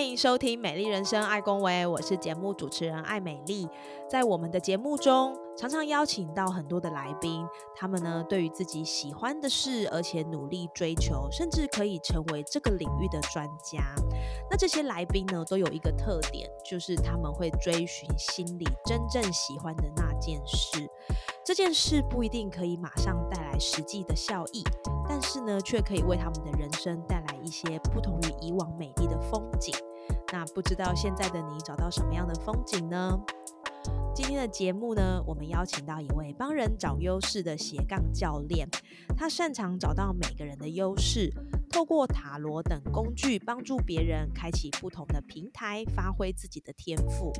欢迎收听《美丽人生爱公维》，我是节目主持人艾美丽。在我们的节目中，常常邀请到很多的来宾，他们呢对于自己喜欢的事，而且努力追求，甚至可以成为这个领域的专家。那这些来宾呢，都有一个特点，就是他们会追寻心里真正喜欢的那件事。这件事不一定可以马上实际的效益，但是呢，却可以为他们的人生带来一些不同于以往美丽的风景。那不知道现在的你找到什么样的风景呢？今天的节目呢，我们邀请到一位帮人找优势的斜杠教练，他擅长找到每个人的优势，透过塔罗等工具帮助别人开启不同的平台，发挥自己的天赋。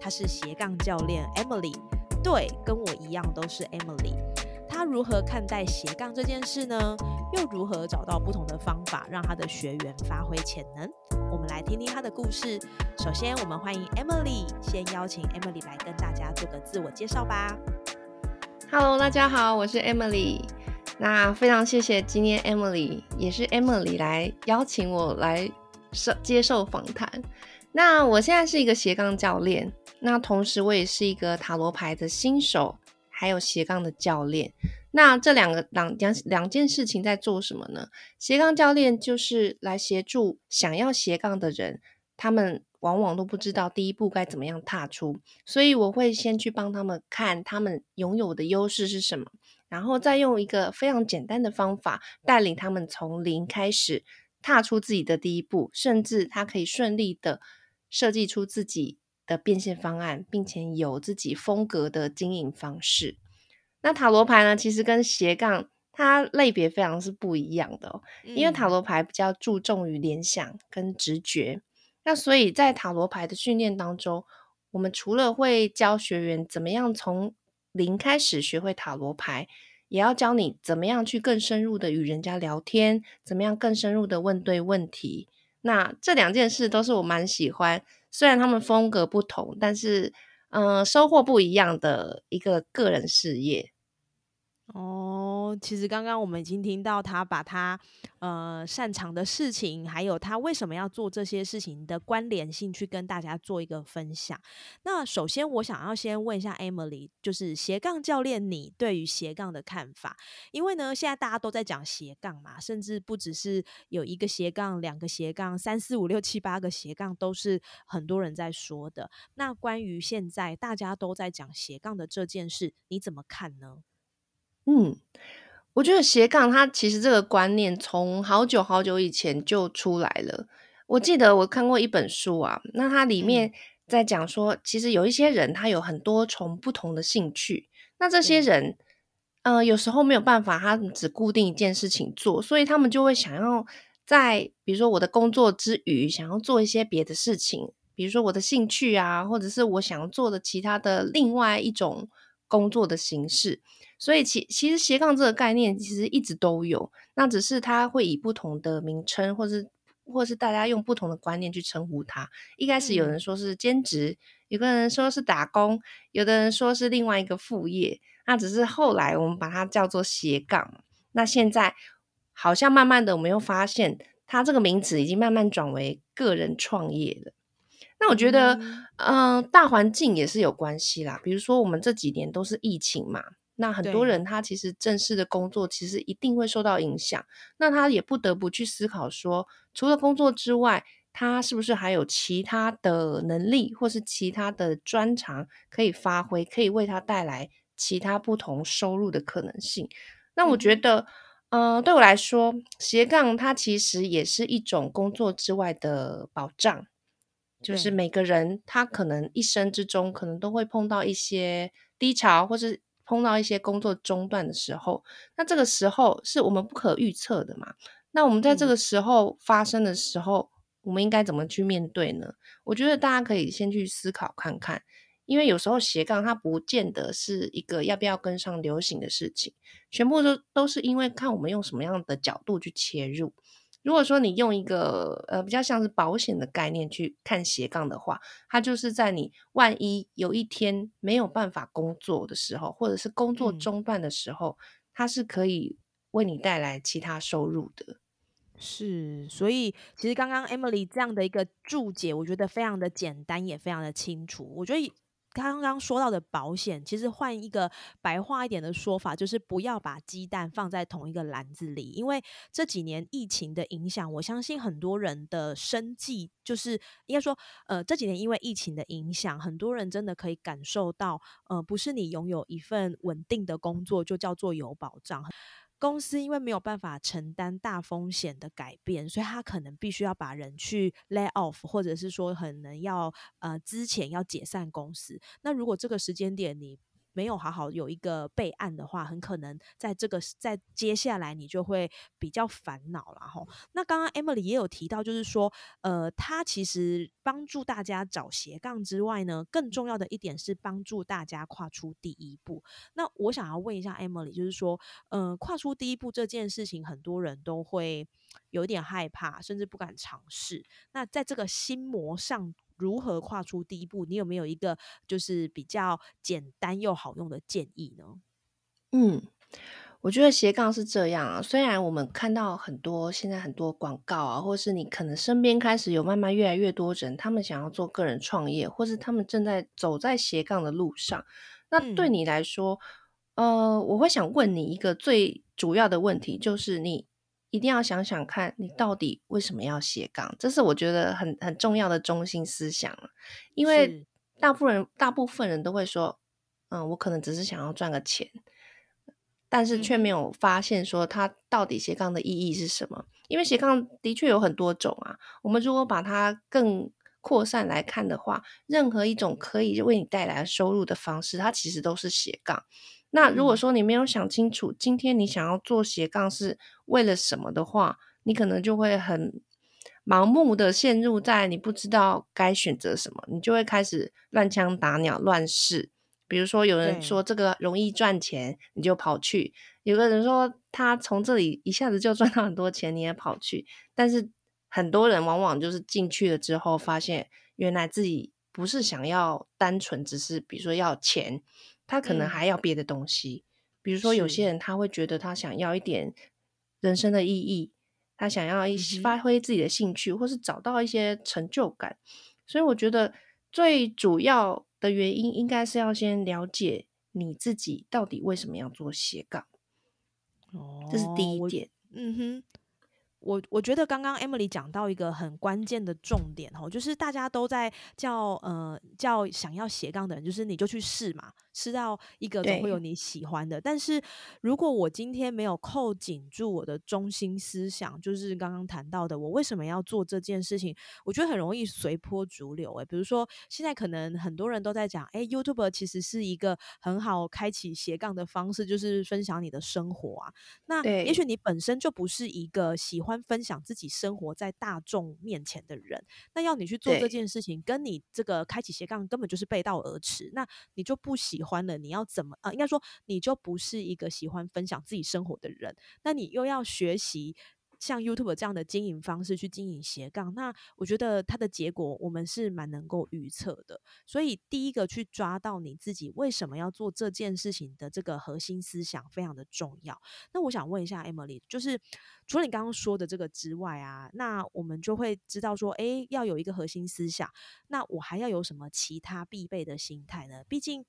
他是斜杠教练 Emily，对，跟我一样都是 Emily。他如何看待斜杠这件事呢？又如何找到不同的方法，让他的学员发挥潜能？我们来听听他的故事。首先，我们欢迎 Emily，先邀请 Emily 来跟大家做个自我介绍吧。Hello，大家好，我是 Emily。那非常谢谢今天 Emily，也是 Emily 来邀请我来受接受访谈。那我现在是一个斜杠教练，那同时我也是一个塔罗牌的新手，还有斜杠的教练。那这两个两两两件事情在做什么呢？斜杠教练就是来协助想要斜杠的人，他们往往都不知道第一步该怎么样踏出，所以我会先去帮他们看他们拥有的优势是什么，然后再用一个非常简单的方法带领他们从零开始踏出自己的第一步，甚至他可以顺利的设计出自己的变现方案，并且有自己风格的经营方式。那塔罗牌呢，其实跟斜杠它类别非常是不一样的、哦，因为塔罗牌比较注重于联想跟直觉。那所以在塔罗牌的训练当中，我们除了会教学员怎么样从零开始学会塔罗牌，也要教你怎么样去更深入的与人家聊天，怎么样更深入的问对问题。那这两件事都是我蛮喜欢，虽然他们风格不同，但是嗯、呃收获不一样的一个个人事业。哦，其实刚刚我们已经听到他把他呃擅长的事情，还有他为什么要做这些事情的关联性，去跟大家做一个分享。那首先，我想要先问一下 Emily，就是斜杠教练，你对于斜杠的看法？因为呢，现在大家都在讲斜杠嘛，甚至不只是有一个斜杠、两个斜杠、三四五六七八个斜杠，都是很多人在说的。那关于现在大家都在讲斜杠的这件事，你怎么看呢？嗯，我觉得斜杠它其实这个观念从好久好久以前就出来了。我记得我看过一本书啊，那它里面在讲说，其实有一些人他有很多重不同的兴趣，那这些人，呃，有时候没有办法，他只固定一件事情做，所以他们就会想要在比如说我的工作之余，想要做一些别的事情，比如说我的兴趣啊，或者是我想要做的其他的另外一种工作的形式。所以其其实斜杠这个概念其实一直都有，那只是它会以不同的名称，或是或是大家用不同的观念去称呼它。一开始有人说是兼职，有个人说是打工，有的人说是另外一个副业，那只是后来我们把它叫做斜杠。那现在好像慢慢的我们又发现，它这个名词已经慢慢转为个人创业了。那我觉得，嗯、呃，大环境也是有关系啦。比如说，我们这几年都是疫情嘛，那很多人他其实正式的工作其实一定会受到影响，那他也不得不去思考说，除了工作之外，他是不是还有其他的能力或是其他的专长可以发挥，可以为他带来其他不同收入的可能性。那我觉得，呃，对我来说，斜杠它其实也是一种工作之外的保障。就是每个人他可能一生之中可能都会碰到一些低潮，或是碰到一些工作中断的时候，那这个时候是我们不可预测的嘛。那我们在这嗯个时候发生的时候，我们应该怎么去面对呢？我觉得大家可以先去思考看看，因为有时候斜杠它不见得是一个要不要跟上流行的事情，全部都都是因为看我们用什么样的角度去切入。如果说你用一个呃比较像是保险的概念去看斜杠的话，它就是在你万一有一天没有办法工作的时候，或者是工作中断的时候，它是可以为你带来其他收入的。是，所以其实刚刚 Emily 这样的一个注解，我觉得非常的简单，也非常的清楚。我觉得。刚刚说到的保险，其实换一个白话一点的说法，就是不要把鸡蛋放在同一个篮子里。因为这几年疫情的影响，我相信很多人的生计，就是应该说，呃，这几年因为疫情的影响，很多人真的可以感受到，呃，不是你拥有一份稳定的工作就叫做有保障。公司因为没有办法承担大风险的改变，所以他可能必须要把人去 lay off，或者是说可能要呃之前要解散公司。那如果这个时间点你没有好好有一个备案的话，很可能在这个在接下来你就会比较烦恼了哈。那刚刚 Emily 也有提到，就是说，呃，他其实帮助大家找斜杠之外呢，更重要的一点是帮助大家跨出第一步。那我想要问一下 Emily，就是说，呃，跨出第一步这件事情，很多人都会有点害怕，甚至不敢尝试。那在这个心魔上。如何跨出第一步？你有没有一个就是比较简单又好用的建议呢？嗯，我觉得斜杠是这样啊。虽然我们看到很多现在很多广告啊，或是你可能身边开始有慢慢越来越多人，他们想要做个人创业，或是他们正在走在斜杠的路上。那对你来说，呃，我会想问你一个最主要的问题，就是你。一定要想想看，你到底为什么要斜杠？这是我觉得很很重要的中心思想因为大部分人大部分人都会说，嗯，我可能只是想要赚个钱，但是却没有发现说它到底斜杠的意义是什么。因为斜杠的确有很多种啊，我们如果把它更扩散来看的话，任何一种可以为你带来收入的方式，它其实都是斜杠。那如果说你没有想清楚，今天你想要做斜杠是为了什么的话，你可能就会很盲目的陷入在你不知道该选择什么，你就会开始乱枪打鸟乱试。比如说有人说这个容易赚钱，你就跑去；有个人说他从这里一下子就赚到很多钱，你也跑去。但是很多人往往就是进去了之后，发现原来自己不是想要单纯只是比如说要钱。他可能还要别的东西，比如说有些人他会觉得他想要一点人生的意义，他想要一发挥自己的兴趣，或是找到一些成就感。所以我觉得最主要的原因应该是要先了解你自己到底为什么要做斜杠。哦，这是第一点。嗯哼。我我觉得刚刚 Emily 讲到一个很关键的重点哦，就是大家都在叫呃叫想要斜杠的人，就是你就去试嘛，试到一个总会有你喜欢的。但是如果我今天没有扣紧住我的中心思想，就是刚刚谈到的，我为什么要做这件事情？我觉得很容易随波逐流诶。比如说现在可能很多人都在讲，哎，YouTube 其实是一个很好开启斜杠的方式，就是分享你的生活啊。那也许你本身就不是一个喜欢。分享自己生活在大众面前的人，那要你去做这件事情，跟你这个开启斜杠根本就是背道而驰。那你就不喜欢了，你要怎么啊？应该说你就不是一个喜欢分享自己生活的人。那你又要学习。像 YouTube 这样的经营方式去经营斜杠，那我觉得它的结果我们是蛮能够预测的。所以第一个去抓到你自己为什么要做这件事情的这个核心思想非常的重要。那我想问一下 Emily，就是除了你刚刚说的这个之外啊，那我们就会知道说，哎，要有一个核心思想，那我还要有什么其他必备的心态呢？毕竟。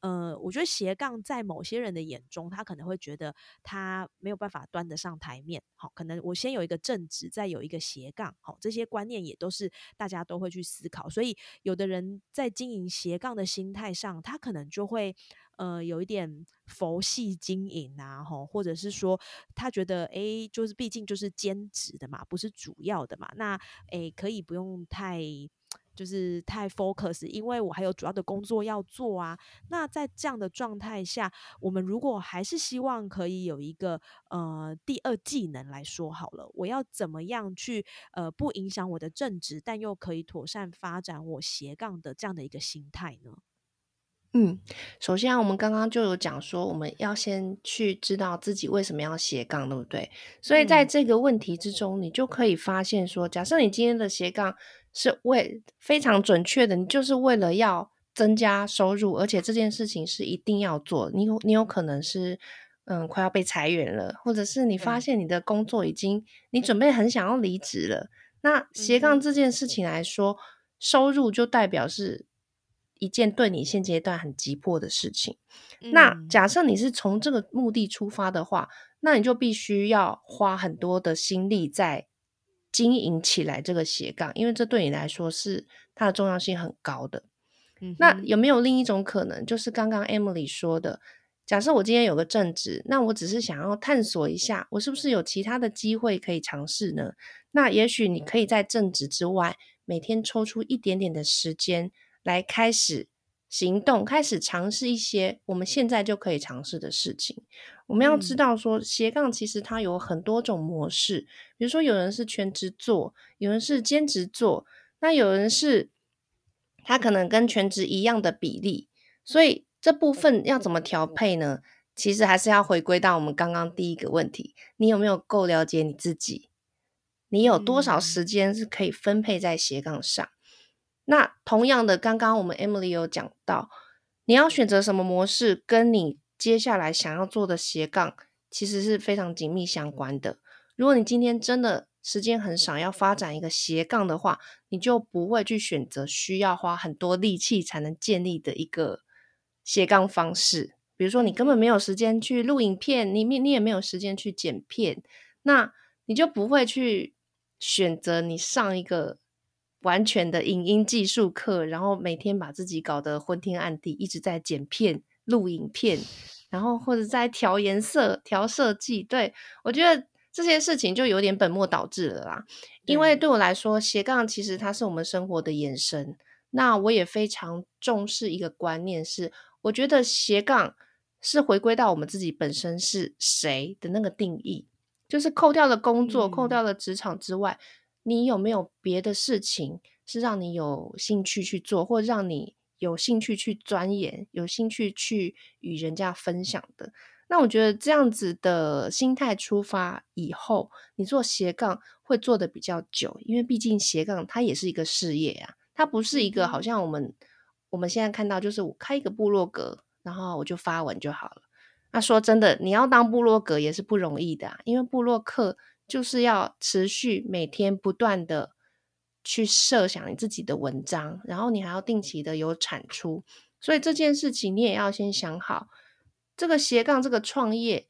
呃，我觉得斜杠在某些人的眼中，他可能会觉得他没有办法端得上台面。好，可能我先有一个正职，再有一个斜杠。好，这些观念也都是大家都会去思考。所以，有的人在经营斜杠的心态上，他可能就会呃有一点佛系经营啊，吼，或者是说他觉得哎，就是毕竟就是兼职的嘛，不是主要的嘛，那哎可以不用太。就是太 focus，因为我还有主要的工作要做啊。那在这样的状态下，我们如果还是希望可以有一个呃第二技能来说好了，我要怎么样去呃不影响我的正职，但又可以妥善发展我斜杠的这样的一个心态呢？嗯，首先啊，我们刚刚就有讲说，我们要先去知道自己为什么要斜杠，对不对？所以在这个问题之中，你就可以发现说，假设你今天的斜杠是为非常准确的，你就是为了要增加收入，而且这件事情是一定要做。你有你有可能是嗯快要被裁员了，或者是你发现你的工作已经你准备很想要离职了。那斜杠这件事情来说，收入就代表是。一件对你现阶段很急迫的事情，那假设你是从这个目的出发的话，那你就必须要花很多的心力在经营起来这个斜杠，因为这对你来说是它的重要性很高的。嗯那有没有另一种可能，就是刚刚 Emily 说的，假设我今天有个正职，那我只是想要探索一下，我是不是有其他的机会可以尝试呢？那也许你可以在正职之外，每天抽出一点点的时间。来开始行动，开始尝试一些我们现在就可以尝试的事情。我们要知道说，斜杠其实它有很多种模式，比如说有人是全职做，有人是兼职做，那有人是他可能跟全职一样的比例。所以这部分要怎么调配呢？其实还是要回归到我们刚刚第一个问题：你有没有够了解你自己？你有多少时间是可以分配在斜杠上？那同样的，刚刚我们 Emily 有讲到，你要选择什么模式，跟你接下来想要做的斜杠，其实是非常紧密相关的。如果你今天真的时间很少，要发展一个斜杠的话，你就不会去选择需要花很多力气才能建立的一个斜杠方式。比如说，你根本没有时间去录影片，你你也没有时间去剪片，那你就不会去选择你上一个。完全的影音技术课，然后每天把自己搞得昏天暗地，一直在剪片、录影片，然后或者在调颜色、调设计。对我觉得这些事情就有点本末倒置了啦。因为对我来说，斜杠其实它是我们生活的延伸。那我也非常重视一个观念，是我觉得斜杠是回归到我们自己本身是谁的那个定义，就是扣掉了工作、扣掉了职场之外。你有没有别的事情是让你有兴趣去做，或让你有兴趣去钻研、有兴趣去与人家分享的？那我觉得这样子的心态出发以后，你做斜杠会做的比较久，因为毕竟斜杠它也是一个事业啊，它不是一个好像我们我们现在看到就是我开一个部落格，然后我就发文就好了。那说真的，你要当部落格也是不容易的，因为部落客。就是要持续每天不断的去设想你自己的文章，然后你还要定期的有产出，所以这件事情你也要先想好。这个斜杠这个创业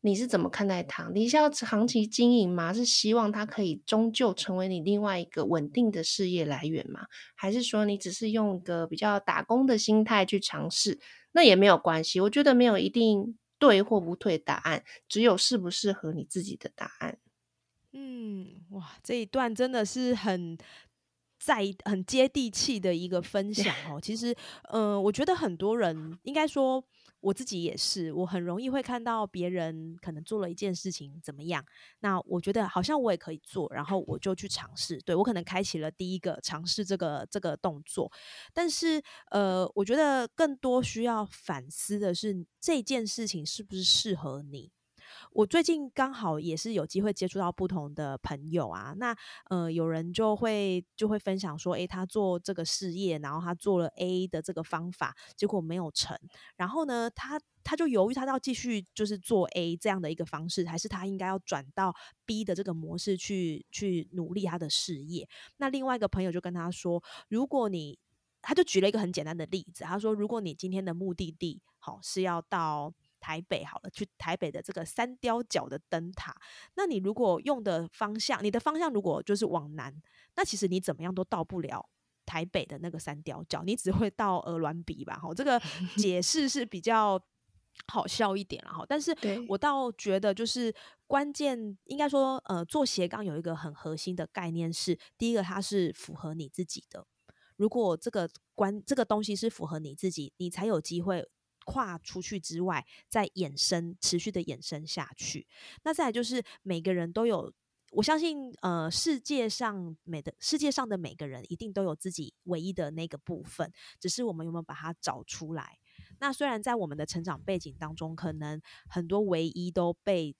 你是怎么看待它？你是要长期经营吗？是希望它可以终究成为你另外一个稳定的事业来源吗？还是说你只是用一个比较打工的心态去尝试？那也没有关系，我觉得没有一定对或不对答案，只有适不适合你自己的答案。嗯，哇，这一段真的是很在很接地气的一个分享哦。其实，嗯，我觉得很多人应该说我自己也是，我很容易会看到别人可能做了一件事情怎么样，那我觉得好像我也可以做，然后我就去尝试。对我可能开启了第一个尝试这个这个动作，但是呃，我觉得更多需要反思的是这件事情是不是适合你。我最近刚好也是有机会接触到不同的朋友啊，那呃有人就会就会分享说，诶，他做这个事业，然后他做了 A 的这个方法，结果没有成，然后呢，他他就犹豫，他要继续就是做 A 这样的一个方式，还是他应该要转到 B 的这个模式去去努力他的事业？那另外一个朋友就跟他说，如果你，他就举了一个很简单的例子，他说，如果你今天的目的地好是要到。台北好了，去台北的这个三雕角的灯塔。那你如果用的方向，你的方向如果就是往南，那其实你怎么样都到不了台北的那个三雕角，你只会到鹅銮鼻吧？哈，这个解释是比较好笑一点了哈。但是我倒觉得，就是关键应该说，呃，做斜杠有一个很核心的概念是，第一个它是符合你自己的。如果这个关这个东西是符合你自己，你才有机会跨出去之外，再衍生持续的衍生下去。那再来就是每个人都有。我相信，呃，世界上每的世界上的每个人一定都有自己唯一的那个部分，只是我们有没有把它找出来。那虽然在我们的成长背景当中，可能很多唯一都被。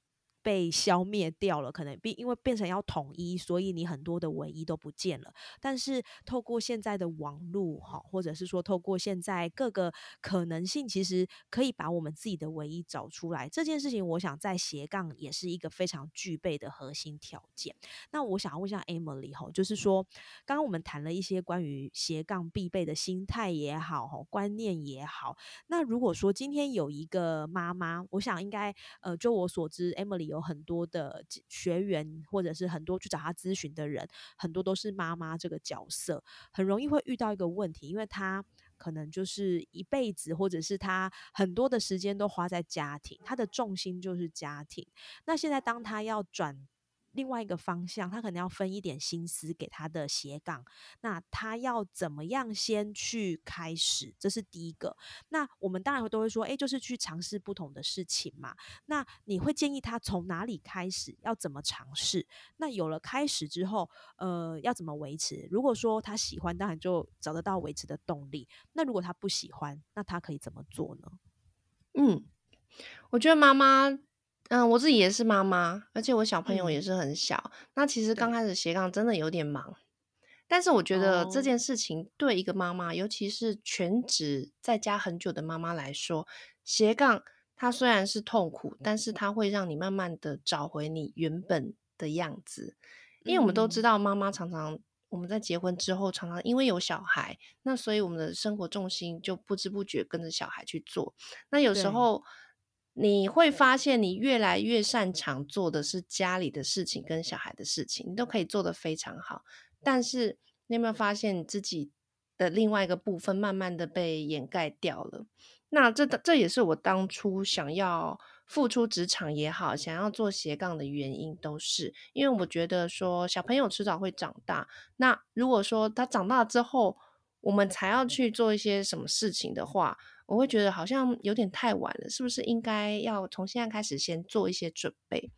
被消灭掉了，可能变因为变成要统一，所以你很多的唯一都不见了。但是透过现在的网络，哈，或者是说透过现在各个可能性，其实可以把我们自己的唯一找出来。这件事情，我想在斜杠也是一个非常具备的核心条件。那我想要问一下 Emily 哈，就是说刚刚我们谈了一些关于斜杠必备的心态也好，哈，观念也好。那如果说今天有一个妈妈，我想应该呃，就我所知，Emily 有。有很多的学员，或者是很多去找他咨询的人，很多都是妈妈这个角色，很容易会遇到一个问题，因为他可能就是一辈子，或者是他很多的时间都花在家庭，他的重心就是家庭。那现在当他要转。另外一个方向，他可能要分一点心思给他的斜杠。那他要怎么样先去开始？这是第一个。那我们当然都会说，哎，就是去尝试不同的事情嘛。那你会建议他从哪里开始？要怎么尝试？那有了开始之后，呃，要怎么维持？如果说他喜欢，当然就找得到维持的动力。那如果他不喜欢，那他可以怎么做呢？嗯，我觉得妈妈。嗯，我自己也是妈妈，而且我小朋友也是很小。那其实刚开始斜杠真的有点忙，但是我觉得这件事情对一个妈妈，尤其是全职在家很久的妈妈来说，斜杠它虽然是痛苦，但是它会让你慢慢的找回你原本的样子。因为我们都知道，妈妈常常我们在结婚之后，常常因为有小孩，那所以我们的生活重心就不知不觉跟着小孩去做。那有时候。你会发现，你越来越擅长做的是家里的事情跟小孩的事情，你都可以做得非常好。但是，你有没有发现你自己的另外一个部分慢慢的被掩盖掉了？那这这也是我当初想要付出职场也好，想要做斜杠的原因，都是因为我觉得说小朋友迟早会长大。那如果说他长大之后，我们才要去做一些什么事情的话，我会觉得好像有点太晚了，是不是应该要从现在开始先做一些准备？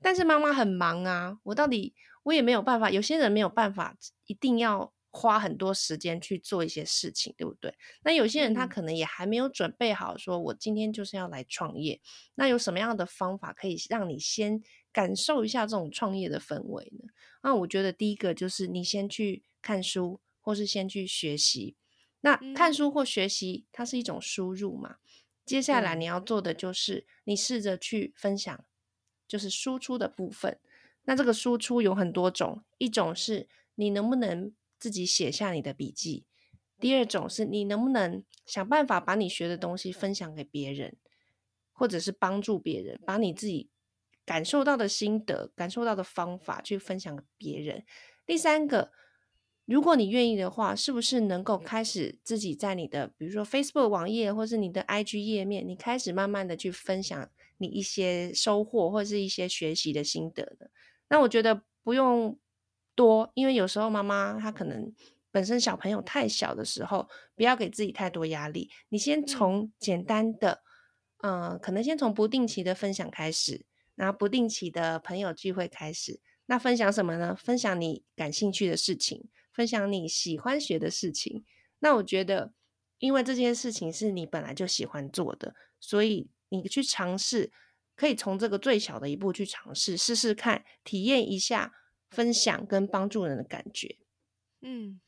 但是妈妈很忙啊，我到底我也没有办法。有些人没有办法，一定要花很多时间去做一些事情，对不对？那有些人他可能也还没有准备好，说我今天就是要来创业。那有什么样的方法可以让你先感受一下这种创业的氛围呢？那我觉得第一个就是你先去看书，或是先去学习。那看书或学习，它是一种输入嘛？接下来你要做的就是你试着去分享，就是输出的部分。那这个输出有很多种，一种是你能不能自己写下你的笔记，第二种是你能不能想办法把你学的东西分享给别人，或者是帮助别人，把你自己感受到的心得、感受到的方法去分享给别人。第三个。如果你愿意的话，是不是能够开始自己在你的，比如说 Facebook 网页或是你的 IG 页面，你开始慢慢的去分享你一些收获或是一些学习的心得呢？那我觉得不用多，因为有时候妈妈她可能本身小朋友太小的时候，不要给自己太多压力。你先从简单的，嗯，可能先从不定期的分享开始，然后不定期的朋友聚会开始。那分享什么呢？分享你感兴趣的事情。分享你喜欢学的事情，那我觉得，因为这件事情是你本来就喜欢做的，所以你去尝试，可以从这个最小的一步去尝试，试试看，体验一下分享跟帮助人的感觉。嗯，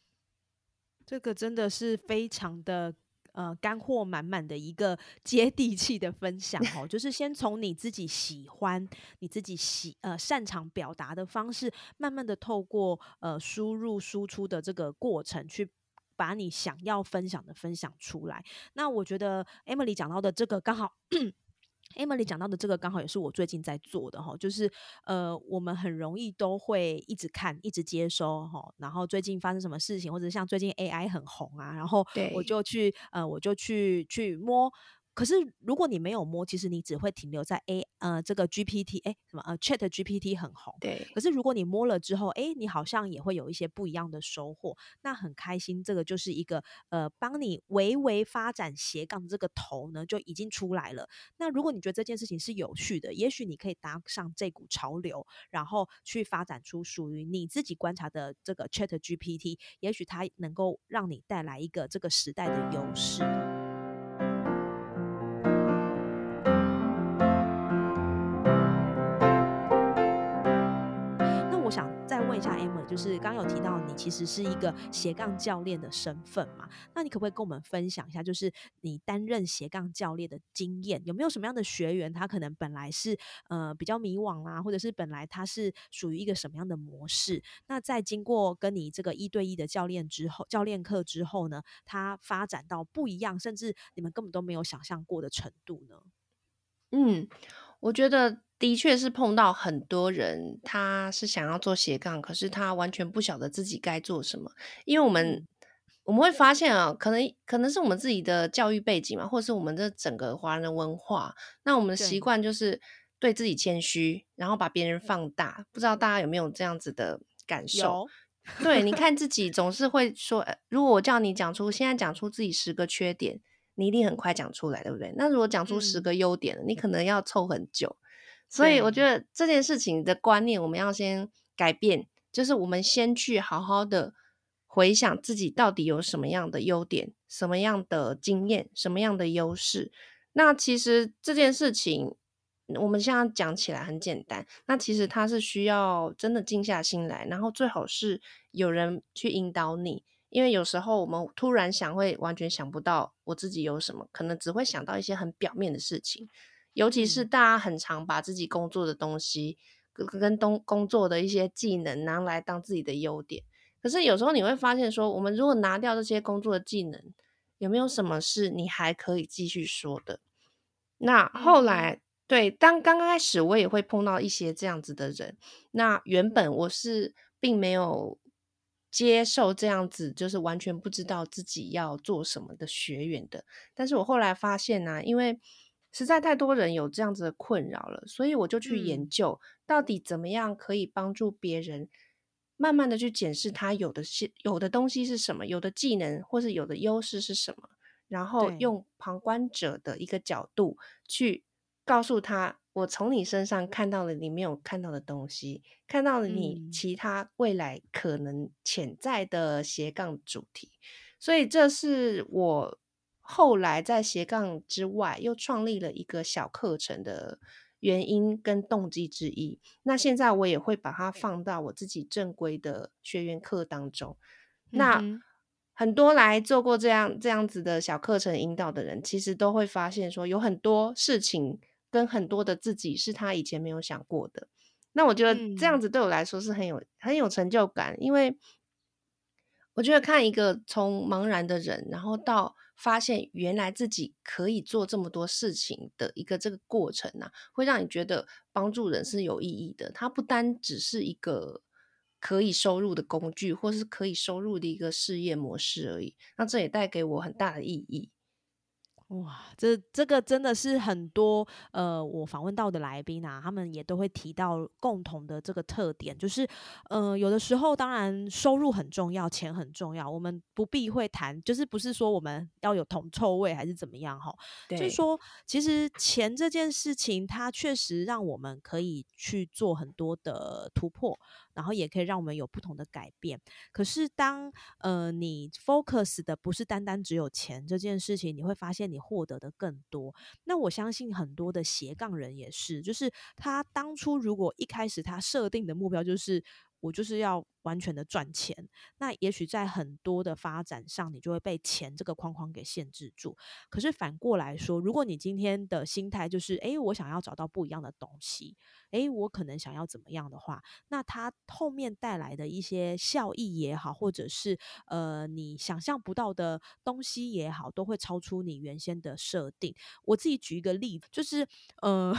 这个真的是非常的。呃，干货满满的一个 接地气的分享哦，就是先从你自己喜欢、你自己喜呃擅长表达的方式，慢慢的透过呃输入输出的这个过程，去把你想要分享的分享出来。那我觉得 Emily 讲到的这个刚好。Emily 讲到的这个刚好也是我最近在做的哈，就是呃，我们很容易都会一直看、一直接收哈，然后最近发生什么事情，或者像最近 AI 很红啊，然后我就去呃，我就去去摸可是如果你没有摸，其实你只会停留在 A 呃这个 GPT 哎什么呃 Chat GPT 很红，对。可是如果你摸了之后，哎，你好像也会有一些不一样的收获，那很开心。这个就是一个呃帮你微微发展斜杠的这个头呢就已经出来了。那如果你觉得这件事情是有趣的，也许你可以搭上这股潮流，然后去发展出属于你自己观察的这个 Chat GPT，也许它能够让你带来一个这个时代的优势。像 Emma 就是刚有提到，你其实是一个斜杠教练的身份嘛？那你可不可以跟我们分享一下，就是你担任斜杠教练的经验，有没有什么样的学员，他可能本来是呃比较迷惘啊，或者是本来他是属于一个什么样的模式？那在经过跟你这个一对一的教练之后，教练课之后呢，他发展到不一样，甚至你们根本都没有想象过的程度呢？嗯，我觉得。的确是碰到很多人，他是想要做斜杠，可是他完全不晓得自己该做什么。因为我们我们会发现啊，可能可能是我们自己的教育背景嘛，或者是我们的整个华人文化，那我们的习惯就是对自己谦虚，然后把别人放大。不知道大家有没有这样子的感受？对，你 看自己总是会说，如果我叫你讲出现在讲出自己十个缺点，你一定很快讲出来，对不对？那如果讲出十个优点，你可能要凑很久。所以我觉得这件事情的观念，我们要先改变，就是我们先去好好的回想自己到底有什么样的优点、什么样的经验、什么样的优势。那其实这件事情，我们现在讲起来很简单，那其实它是需要真的静下心来，然后最好是有人去引导你，因为有时候我们突然想会完全想不到我自己有什么，可能只会想到一些很表面的事情。尤其是大家很常把自己工作的东西跟跟东工作的一些技能拿来当自己的优点，可是有时候你会发现说，我们如果拿掉这些工作的技能，有没有什么是你还可以继续说的？那后来对，当刚刚开始我也会碰到一些这样子的人，那原本我是并没有接受这样子，就是完全不知道自己要做什么的学员的，但是我后来发现呢，因为实在太多人有这样子的困扰了，所以我就去研究到底怎么样可以帮助别人，慢慢的去检视他有的是有的东西是什么，有的技能或是有的优势是什么，然后用旁观者的一个角度去告诉他，我从你身上看到了你没有看到的东西，看到了你其他未来可能潜在的斜杠主题，所以这是我。后来在斜杠之外，又创立了一个小课程的原因跟动机之一。那现在我也会把它放到我自己正规的学员课当中。那很多来做过这样这样子的小课程引导的人，其实都会发现说，有很多事情跟很多的自己是他以前没有想过的。那我觉得这样子对我来说是很有很有成就感，因为我觉得看一个从茫然的人，然后到发现原来自己可以做这么多事情的一个这个过程呢，会让你觉得帮助人是有意义的。它不单只是一个可以收入的工具，或是可以收入的一个事业模式而已。那这也带给我很大的意义。哇，这这个真的是很多呃，我访问到的来宾啊，他们也都会提到共同的这个特点，就是呃，有的时候当然收入很重要，钱很重要，我们不避讳谈，就是不是说我们要有铜臭味还是怎么样哈，就是说其实钱这件事情，它确实让我们可以去做很多的突破。然后也可以让我们有不同的改变。可是当呃你 focus 的不是单单只有钱这件事情，你会发现你获得的更多。那我相信很多的斜杠人也是，就是他当初如果一开始他设定的目标就是我就是要。完全的赚钱，那也许在很多的发展上，你就会被钱这个框框给限制住。可是反过来说，如果你今天的心态就是，诶，我想要找到不一样的东西，诶，我可能想要怎么样的话，那它后面带来的一些效益也好，或者是呃你想象不到的东西也好，都会超出你原先的设定。我自己举一个例子，就是呃。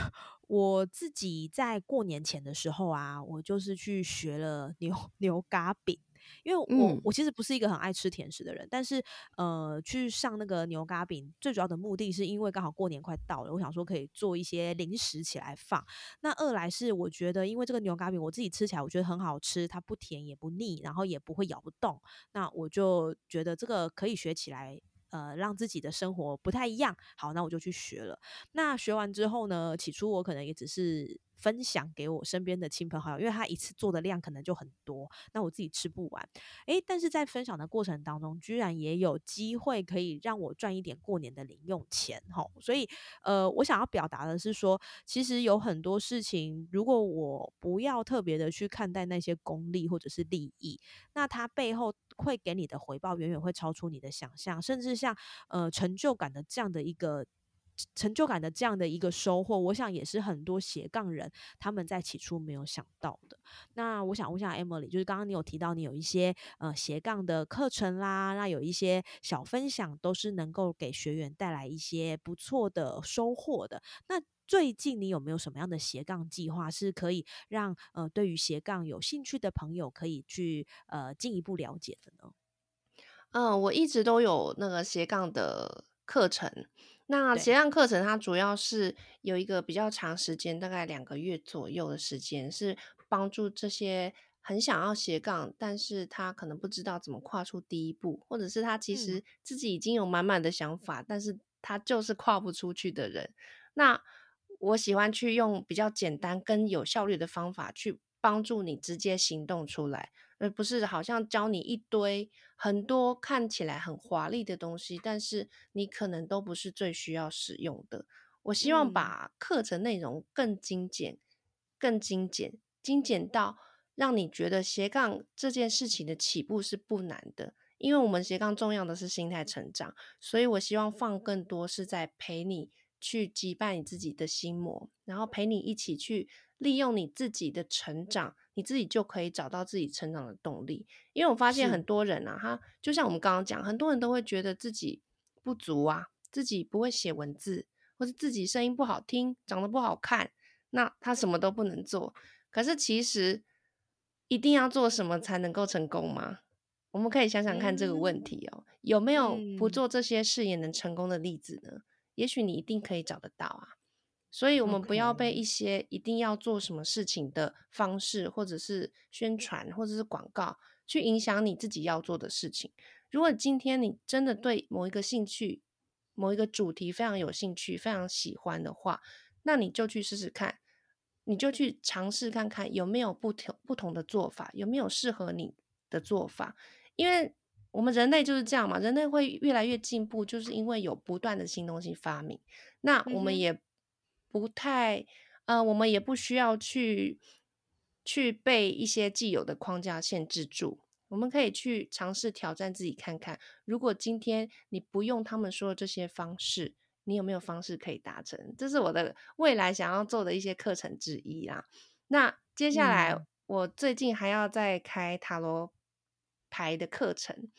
我自己在过年前的时候啊，我就是去学了牛 牛轧饼。因为我我其实不是一个很爱吃甜食的人，但是呃，去上那个牛轧饼最主要的目的是因为刚好过年快到了，我想说可以做一些零食起来放。那二来是我觉得，因为这个牛轧饼我自己吃起来我觉得很好吃，它不甜也不腻，然后也不会咬不动，那我就觉得这个可以学起来。呃，让自己的生活不太一样。好，那我就去学了。那学完之后呢？起初我可能也只是。分享给我身边的亲朋好友，因为他一次做的量可能就很多，那我自己吃不完。诶，但是在分享的过程当中，居然也有机会可以让我赚一点过年的零用钱，吼！所以，呃，我想要表达的是说，其实有很多事情，如果我不要特别的去看待那些功利或者是利益，那它背后会给你的回报远远会超出你的想象，甚至像呃成就感的这样的一个。成就感的这样的一个收获，我想也是很多斜杠人他们在起初没有想到的。那我想问一下 Emily，就是刚刚你有提到你有一些呃斜杠的课程啦，那有一些小分享都是能够给学员带来一些不错的收获的。那最近你有没有什么样的斜杠计划，是可以让呃对于斜杠有兴趣的朋友可以去呃进一步了解的呢？嗯，我一直都有那个斜杠的课程。那斜杠课程它主要是有一个比较长时间，大概两个月左右的时间，是帮助这些很想要斜杠，但是他可能不知道怎么跨出第一步，或者是他其实自己已经有满满的想法，但是他就是跨不出去的人。那我喜欢去用比较简单跟有效率的方法去帮助你直接行动出来。而不是好像教你一堆很多看起来很华丽的东西，但是你可能都不是最需要使用的。我希望把课程内容更精简、更精简、精简到让你觉得斜杠这件事情的起步是不难的。因为我们斜杠重要的是心态成长，所以我希望放更多是在陪你去击败你自己的心魔，然后陪你一起去利用你自己的成长。你自己就可以找到自己成长的动力，因为我发现很多人啊，他就像我们刚刚讲，很多人都会觉得自己不足啊，自己不会写文字，或是自己声音不好听，长得不好看，那他什么都不能做。可是其实一定要做什么才能够成功吗？我们可以想想看这个问题哦，有没有不做这些事也能成功的例子呢？也许你一定可以找得到啊。所以，我们不要被一些一定要做什么事情的方式，或者是宣传，或者是广告，去影响你自己要做的事情。如果今天你真的对某一个兴趣、某一个主题非常有兴趣、非常喜欢的话，那你就去试试看，你就去尝试看看有没有不同不同的做法，有没有适合你的做法。因为我们人类就是这样嘛，人类会越来越进步，就是因为有不断的新东西发明。那我们也。不太，呃，我们也不需要去去被一些既有的框架限制住，我们可以去尝试挑战自己看看。如果今天你不用他们说的这些方式，你有没有方式可以达成？这是我的未来想要做的一些课程之一啦。那接下来我最近还要再开塔罗牌的课程，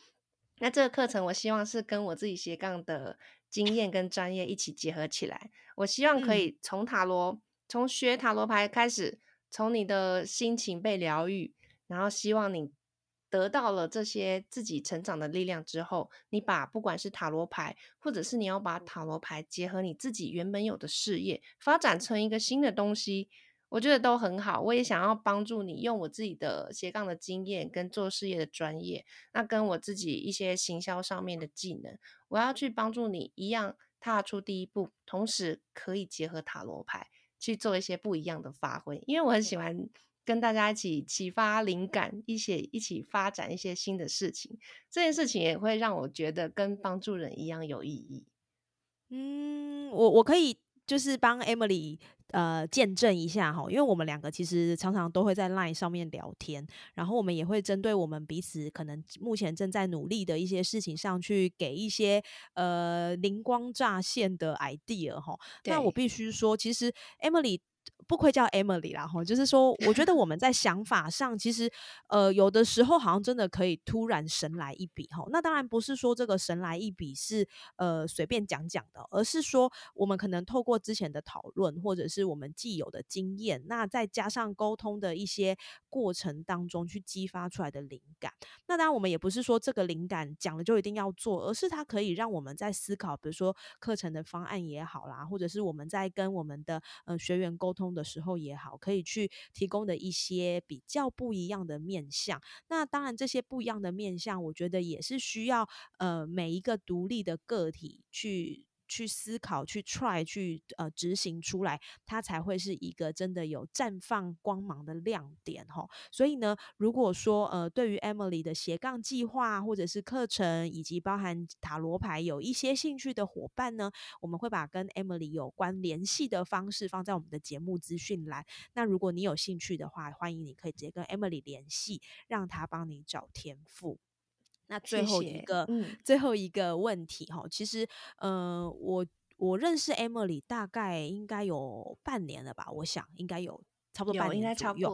那这个课程我希望是跟我自己斜杠的。经验跟专业一起结合起来，我希望可以从塔罗，从学塔罗牌开始，从你的心情被疗愈，然后希望你得到了这些自己成长的力量之后，你把不管是塔罗牌，或者是你要把塔罗牌结合你自己原本有的事业，发展成一个新的东西。我觉得都很好，我也想要帮助你用我自己的斜杠的经验跟做事业的专业，那跟我自己一些行销上面的技能，我要去帮助你一样踏出第一步，同时可以结合塔罗牌去做一些不一样的发挥。因为我很喜欢跟大家一起启发灵感，一起一起发展一些新的事情，这件事情也会让我觉得跟帮助人一样有意义。嗯，我我可以就是帮 Emily。呃，见证一下哈，因为我们两个其实常常都会在 LINE 上面聊天，然后我们也会针对我们彼此可能目前正在努力的一些事情上去给一些呃灵光乍现的 idea 哈。那我必须说，其实 Emily 不愧叫 Emily 啦，哈，就是说，我觉得我们在 想法上，其实呃，有的时候好像真的可以突然神来一笔，哈。那当然不是说这个神来一笔是呃随便讲讲的，而是说我们可能透过之前的讨论，或者是我们既有的经验，那再加上沟通的一些过程当中去激发出来的灵感。那当然，我们也不是说这个灵感讲了就一定要做，而是它可以让我们在思考，比如说课程的方案也好啦，或者是我们在跟我们的呃学员沟通的时候也好，可以去提供的一些比较不一样的面相。那当然，这些不一样的面相，我觉得也是需要呃每一个独立的个体去。去思考，去 try，去呃执行出来，它才会是一个真的有绽放光芒的亮点哈。所以呢，如果说呃对于 Emily 的斜杠计划或者是课程，以及包含塔罗牌有一些兴趣的伙伴呢，我们会把跟 Emily 有关联系的方式放在我们的节目资讯栏。那如果你有兴趣的话，欢迎你可以直接跟 Emily 联系，让他帮你找天赋。那最后一个，最后一个问题哈，其实，呃，我我认识 Emily 大概应该有半年了吧，我想应该有差不多半年左右。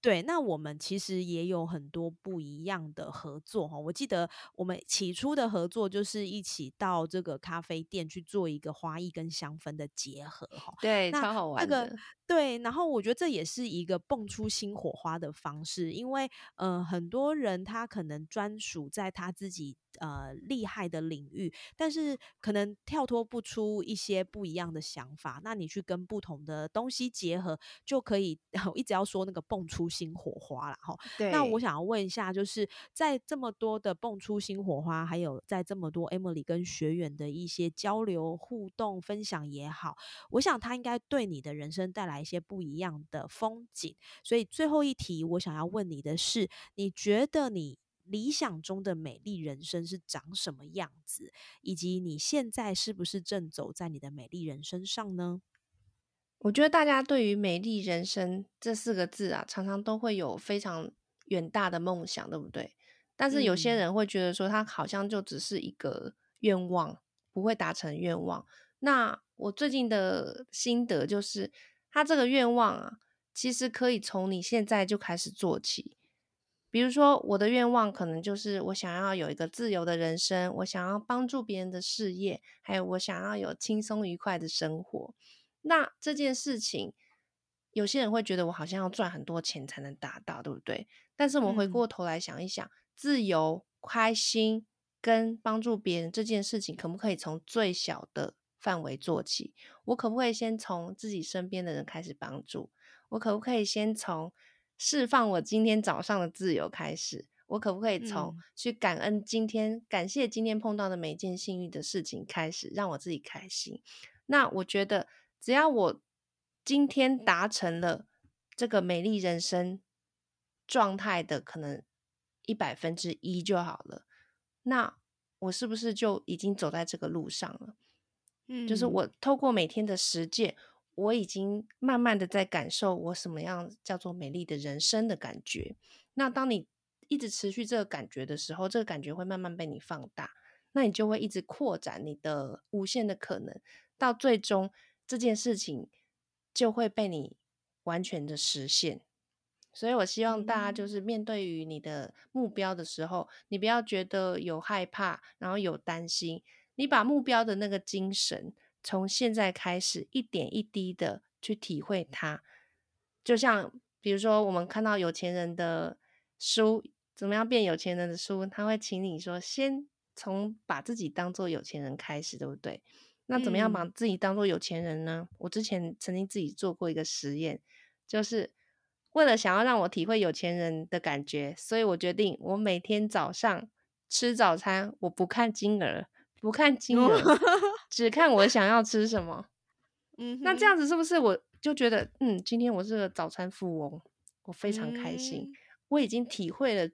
对，那我们其实也有很多不一样的合作哈。我记得我们起初的合作就是一起到这个咖啡店去做一个花艺跟香氛的结合哈。对，超好玩的。对，然后我觉得这也是一个蹦出新火花的方式，因为呃，很多人他可能专属在他自己呃厉害的领域，但是可能跳脱不出一些不一样的想法。那你去跟不同的东西结合，就可以 一直要说那个蹦出新火花了哈。那我想要问一下，就是在这么多的蹦出新火花，还有在这么多 Emily 跟学员的一些交流互动分享也好，我想他应该对你的人生带来。一些不一样的风景，所以最后一题我想要问你的是：你觉得你理想中的美丽人生是长什么样子？以及你现在是不是正走在你的美丽人生上呢？我觉得大家对于“美丽人生”这四个字啊，常常都会有非常远大的梦想，对不对？但是有些人会觉得说，他好像就只是一个愿望，不会达成愿望。那我最近的心得就是。他这个愿望啊，其实可以从你现在就开始做起。比如说，我的愿望可能就是我想要有一个自由的人生，我想要帮助别人的事业，还有我想要有轻松愉快的生活。那这件事情，有些人会觉得我好像要赚很多钱才能达到，对不对？但是我们回过头来想一想，自由、开心跟帮助别人这件事情，可不可以从最小的？范围做起，我可不可以先从自己身边的人开始帮助？我可不可以先从释放我今天早上的自由开始？我可不可以从去感恩今天、感谢今天碰到的每一件幸运的事情开始，让我自己开心？那我觉得，只要我今天达成了这个美丽人生状态的可能一百分之一就好了，那我是不是就已经走在这个路上了？嗯就是我透过每天的实践，我已经慢慢的在感受我什么样叫做美丽的人生的感觉。那当你一直持续这个感觉的时候，这个感觉会慢慢被你放大，那你就会一直扩展你的无限的可能，到最终这件事情就会被你完全的实现。所以我希望大家就是面对于你的目标的时候，你不要觉得有害怕，然后有担心。你把目标的那个精神，从现在开始一点一滴的去体会它，就像比如说，我们看到有钱人的书，怎么样变有钱人的书，他会请你说，先从把自己当做有钱人开始，对不对？那怎么样把自己当做有钱人呢？我之前曾经自己做过一个实验，就是为了想要让我体会有钱人的感觉，所以我决定我每天早上吃早餐，我不看金额。不看金额，只看我想要吃什么。嗯，那这样子是不是我就觉得，嗯，今天我是个早餐富翁，我非常开心。我已经体会了，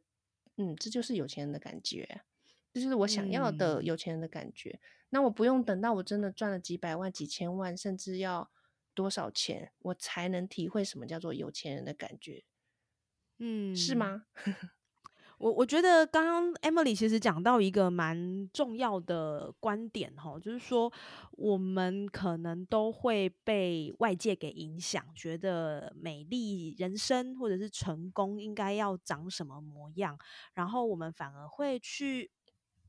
嗯，这就是有钱人的感觉，这就是我想要的有钱人的感觉。那我不用等到我真的赚了几百万、几千万，甚至要多少钱，我才能体会什么叫做有钱人的感觉？嗯，是吗？我我觉得刚刚 Emily 其实讲到一个蛮重要的观点哈，就是说我们可能都会被外界给影响，觉得美丽人生或者是成功应该要长什么模样，然后我们反而会去。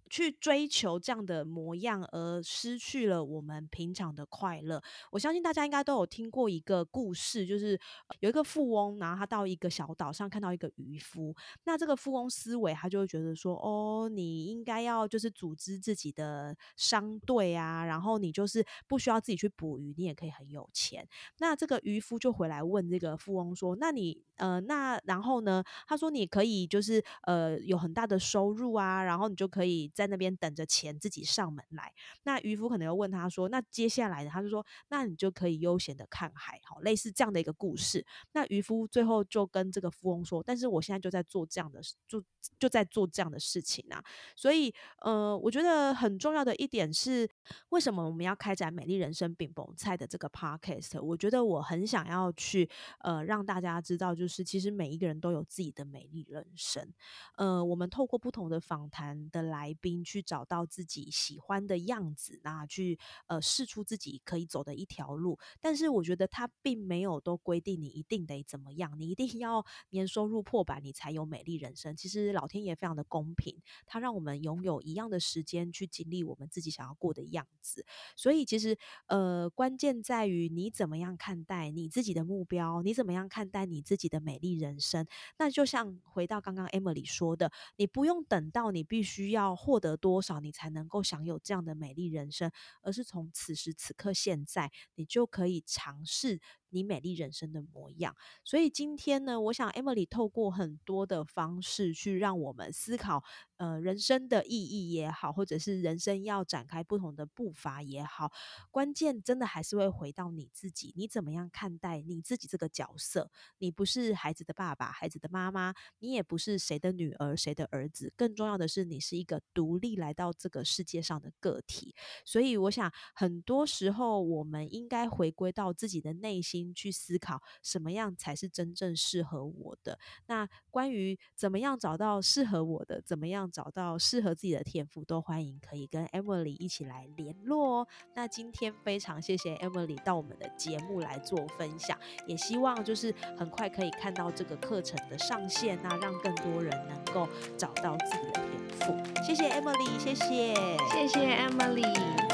去追求这样的模样，而失去了我们平常的快乐。我相信大家应该都有听过一个故事，就是有一个富翁，然后他到一个小岛上看到一个渔夫。那这个富翁思维，他就会觉得说：“哦，你应该要就是组织自己的商队啊，然后你就是不需要自己去捕鱼，你也可以很有钱。”那这个渔夫就回来问这个富翁说：“那你呃，那然后呢？”他说：“你可以就是呃，有很大的收入啊，然后你就可以。”在那边等着钱自己上门来，那渔夫可能又问他说：“那接下来的？”他就说：“那你就可以悠闲的看海，好，类似这样的一个故事。”那渔夫最后就跟这个富翁说：“但是我现在就在做这样的，就就在做这样的事情啊。”所以，呃，我觉得很重要的一点是，为什么我们要开展美丽人生饼饼菜的这个 podcast？我觉得我很想要去，呃，让大家知道，就是其实每一个人都有自己的美丽人生。呃，我们透过不同的访谈的来宾。去找到自己喜欢的样子，那去呃试出自己可以走的一条路。但是我觉得他并没有都规定你一定得怎么样，你一定 要年收入破百你才有美丽人生。其实老天爷非常的公平，他让我们拥有一样的时间去经历我们自己想要过的样子。所以其实呃关键在于你怎么样看待你自己的目标，你怎么样看待你自己的美丽人生。那就像回到刚刚 Emily 说的，你不用等到你必须要获。获得多少，你才能够享有这样的美丽人生？而是从此时此刻，现在你就可以尝试。你美丽人生的模样，所以今天呢，我想 Emily 透过很多的方式去让我们思考，呃，人生的意义也好，或者是人生要展开不同的步伐也好，关键真的还是会回到你自己，你怎么样看待你自己这个角色？你不是孩子的爸爸，孩子的妈妈，你也不是谁的女儿，谁的儿子，更重要的是，你是一个独立来到这个世界上的个体。所以，我想很多时候，我们应该回归到自己的内心。去思考什么样才是真正适合我的。那关于怎么样找到适合我的，怎么样找到适合自己的天赋，都欢迎可以跟 Emily 一起来联络哦。那今天非常谢谢 Emily 到我们的节目来做分享，也希望就是很快可以看到这个课程的上线，那让更多人能够找到自己的天赋。谢谢 Emily，谢谢，谢谢 Emily。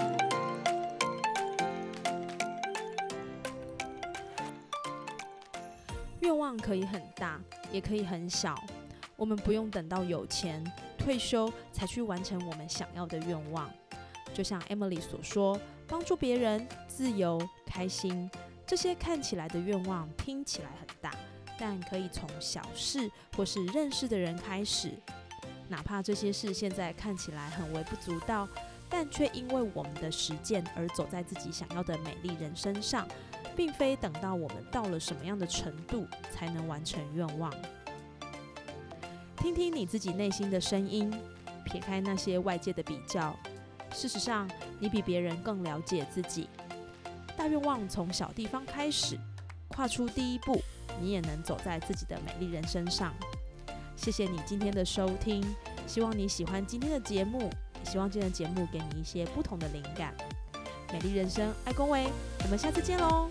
愿望可以很大，也可以很小。我们不用等到有钱退休才去完成我们想要的愿望。就像 Emily 所说，帮助别人、自由、开心，这些看起来的愿望听起来很大，但可以从小事或是认识的人开始。哪怕这些事现在看起来很微不足道，但却因为我们的实践而走在自己想要的美丽人生上。并非等到我们到了什么样的程度才能完成愿望。听听你自己内心的声音，撇开那些外界的比较。事实上，你比别人更了解自己。大愿望从小地方开始，跨出第一步，你也能走在自己的美丽人生上。谢谢你今天的收听，希望你喜欢今天的节目，希望今天的节目给你一些不同的灵感。美丽人生，爱恭维，我们下次见喽。